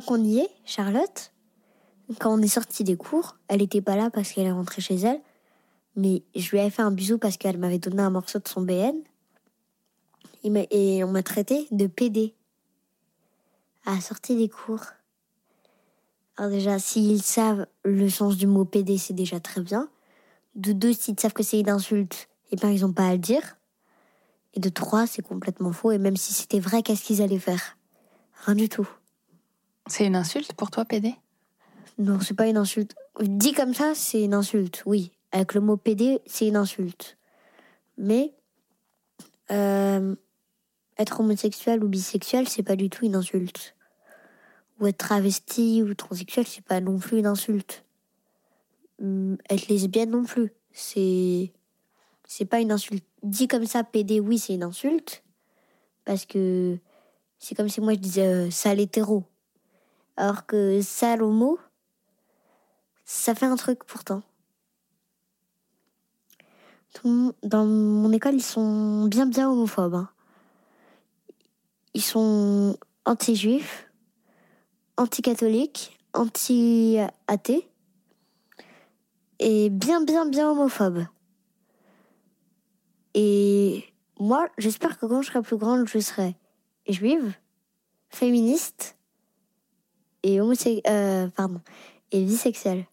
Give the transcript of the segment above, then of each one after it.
Qu'on y est, Charlotte, quand on est sorti des cours, elle n'était pas là parce qu'elle est rentrée chez elle, mais je lui avais fait un bisou parce qu'elle m'avait donné un morceau de son BN. Et, on m'a traité de PD à la sortie des cours. Alors déjà, s'ils savent le sens du mot PD, c'est déjà très bien. De deux, s'ils savent que c'est une insulte, et ben ils n'ont pas à le dire. Et de trois, c'est complètement faux. Et même si c'était vrai, qu'est-ce qu'ils allaient faire? Rien du tout. C'est une insulte pour toi, PD Non, c'est pas une insulte. Dit comme ça, c'est une insulte, oui. Avec le mot PD, c'est une insulte. Mais euh, être homosexuel ou bisexuel, c'est pas du tout une insulte. Ou être travesti ou transsexuel, c'est pas non plus une insulte. Hum, Être lesbienne non plus, c'est c'est pas une insulte. Dit comme ça, PD, oui, c'est une insulte, parce que c'est comme si moi je disais euh, sale hétéro. Alors que sale homo, ça fait un truc pourtant. Dans mon école, ils sont bien bien homophobes. hein. Ils sont anti-juifs, anti-catholiques, anti-athées et bien bien bien homophobes. Et moi, j'espère que quand je serai plus grande, je serai juive, féministe et homosexuelle, euh, pardon, et bisexuelle.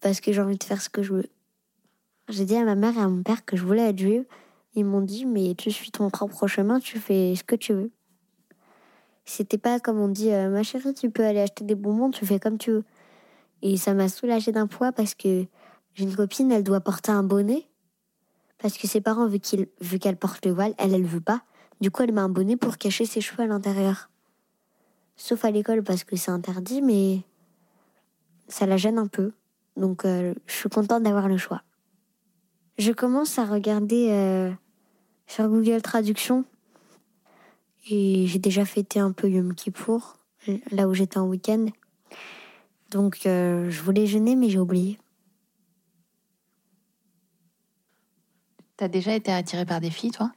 Parce que j'ai envie de faire ce que je veux. J'ai dit à ma mère et à mon père que je voulais être juive. Ils m'ont dit, mais tu suis ton propre chemin, tu fais ce que tu veux. C'était pas comme on dit, euh, ma chérie, tu peux aller acheter des bonbons, tu fais comme tu veux. Et ça m'a soulagée d'un poids parce que j'ai une copine, elle doit porter un bonnet. Parce que ses parents, vu qu'elle porte le voile, elle, elle veut pas. Du coup, elle met un bonnet pour cacher ses cheveux à l'intérieur. Sauf à l'école parce que c'est interdit, mais ça la gêne un peu. Donc, euh, je suis contente d'avoir le choix. Je commence à regarder euh, sur Google Traduction. Et j'ai déjà fêté un peu Yom Kippour, là où j'étais en week-end. Donc, euh, je voulais jeûner, mais j'ai oublié. T'as déjà été attirée par des filles, toi?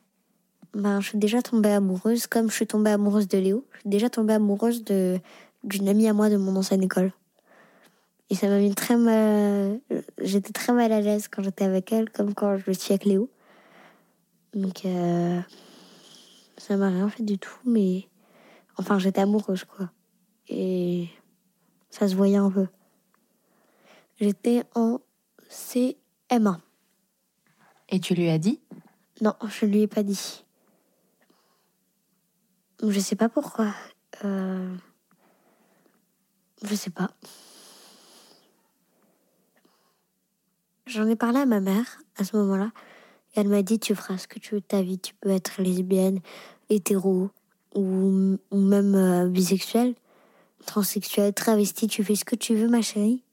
Ben, je suis déjà tombée amoureuse, comme je suis tombée amoureuse de Léo. Je suis déjà tombée amoureuse de d'une amie à moi de mon ancienne école. Et ça m'a mis très mal. J'étais très mal à l'aise quand j'étais avec elle, comme quand je suis avec Léo. Donc, euh, ça m'a rien fait du tout, mais. Enfin, j'étais amoureuse, quoi. Et ça se voyait un peu. J'étais en CM1. Et tu lui as dit? Non, je lui ai pas dit. Je sais pas pourquoi. Euh... Je sais pas. J'en ai parlé à ma mère à ce moment-là. Elle m'a dit Tu feras ce que tu veux de ta vie. Tu peux être lesbienne, hétéro, ou, ou même euh, bisexuelle, transsexuelle, travestie. Tu fais ce que tu veux, ma chérie.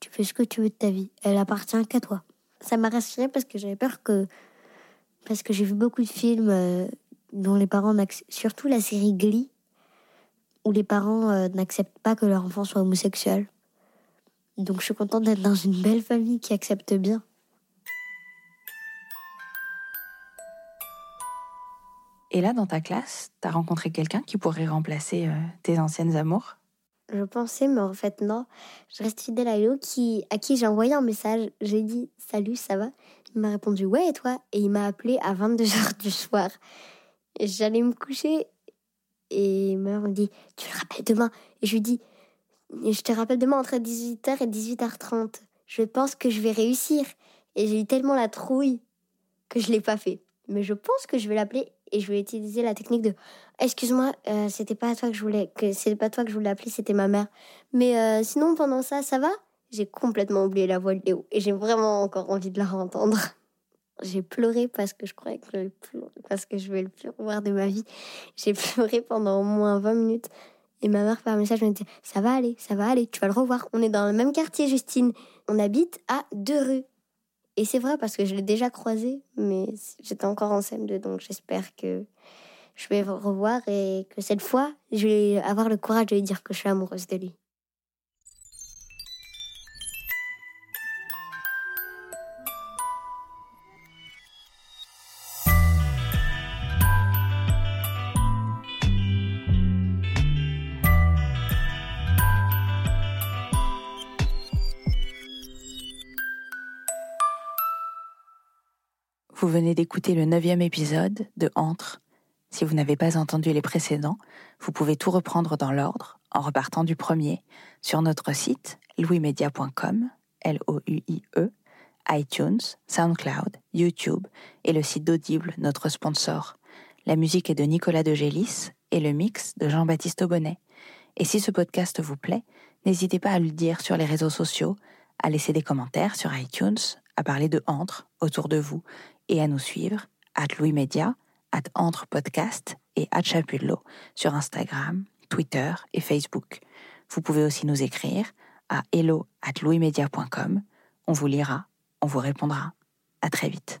Tu fais ce que tu veux de ta vie. Elle appartient qu'à toi. Ça m'a rassurée parce que j'avais peur que. Parce que j'ai vu beaucoup de films euh, dont les parents n'acceptent. Surtout la série Glee, où les parents euh, n'acceptent pas que leur enfant soit homosexuel. Donc je suis contente d'être dans une belle famille qui accepte bien. Et là, dans ta classe, t'as rencontré quelqu'un qui pourrait remplacer euh, tes anciennes amours? Je pensais, mais en fait, non. Je reste fidèle à Léo qui, à qui j'ai envoyé un message. J'ai dit Salut, ça va? Il m'a répondu Ouais, et toi? Et il m'a appelé à 22h du soir. J'allais me coucher et ma mère me dit Tu le rappelles demain? Et je lui dis Je te rappelle demain entre 18h et 18h30. Je pense que je vais réussir. Et j'ai eu tellement la trouille que je l'ai pas fait. Mais je pense que je vais l'appeler et je vais utiliser la technique de excuse-moi, euh, c'était pas toi que je voulais que c'est pas toi que je voulais appeler, c'était ma mère. Mais euh, sinon pendant ça, ça va? J'ai complètement oublié la voix de Léo et j'ai vraiment encore envie de la entendre. J'ai pleuré parce que je croyais que je parce que je vais le plus revoir de ma vie. J'ai pleuré pendant au moins 20 minutes. Et ma mère par message me dit ça va aller, ça va aller, tu vas le revoir. On est dans le même quartier, Justine. On habite à deux rues. Et c'est vrai parce que je l'ai déjà croisé, mais j'étais encore en CM2, donc j'espère que je vais le revoir et que cette fois, je vais avoir le courage de lui dire que je suis amoureuse de lui. Vous venez d'écouter le neuvième épisode de Entre. Si vous n'avez pas entendu les précédents, vous pouvez tout reprendre dans l'ordre en repartant du premier sur notre site louismedia.com, L-O-U-I-E, iTunes, SoundCloud, YouTube et le site d'Audible, notre sponsor. La musique est de Nicolas de Gélis et le mix de Jean-Baptiste Aubonnet. Et si ce podcast vous plaît, n'hésitez pas à le dire sur les réseaux sociaux, à laisser des commentaires sur iTunes, à parler de Entre autour de vous et à nous suivre, at Louis Media, at Entre Podcast et at Chapullo sur Instagram, Twitter et Facebook. Vous pouvez aussi nous écrire à hello at louismedia.com. On vous lira, on vous répondra. À très vite.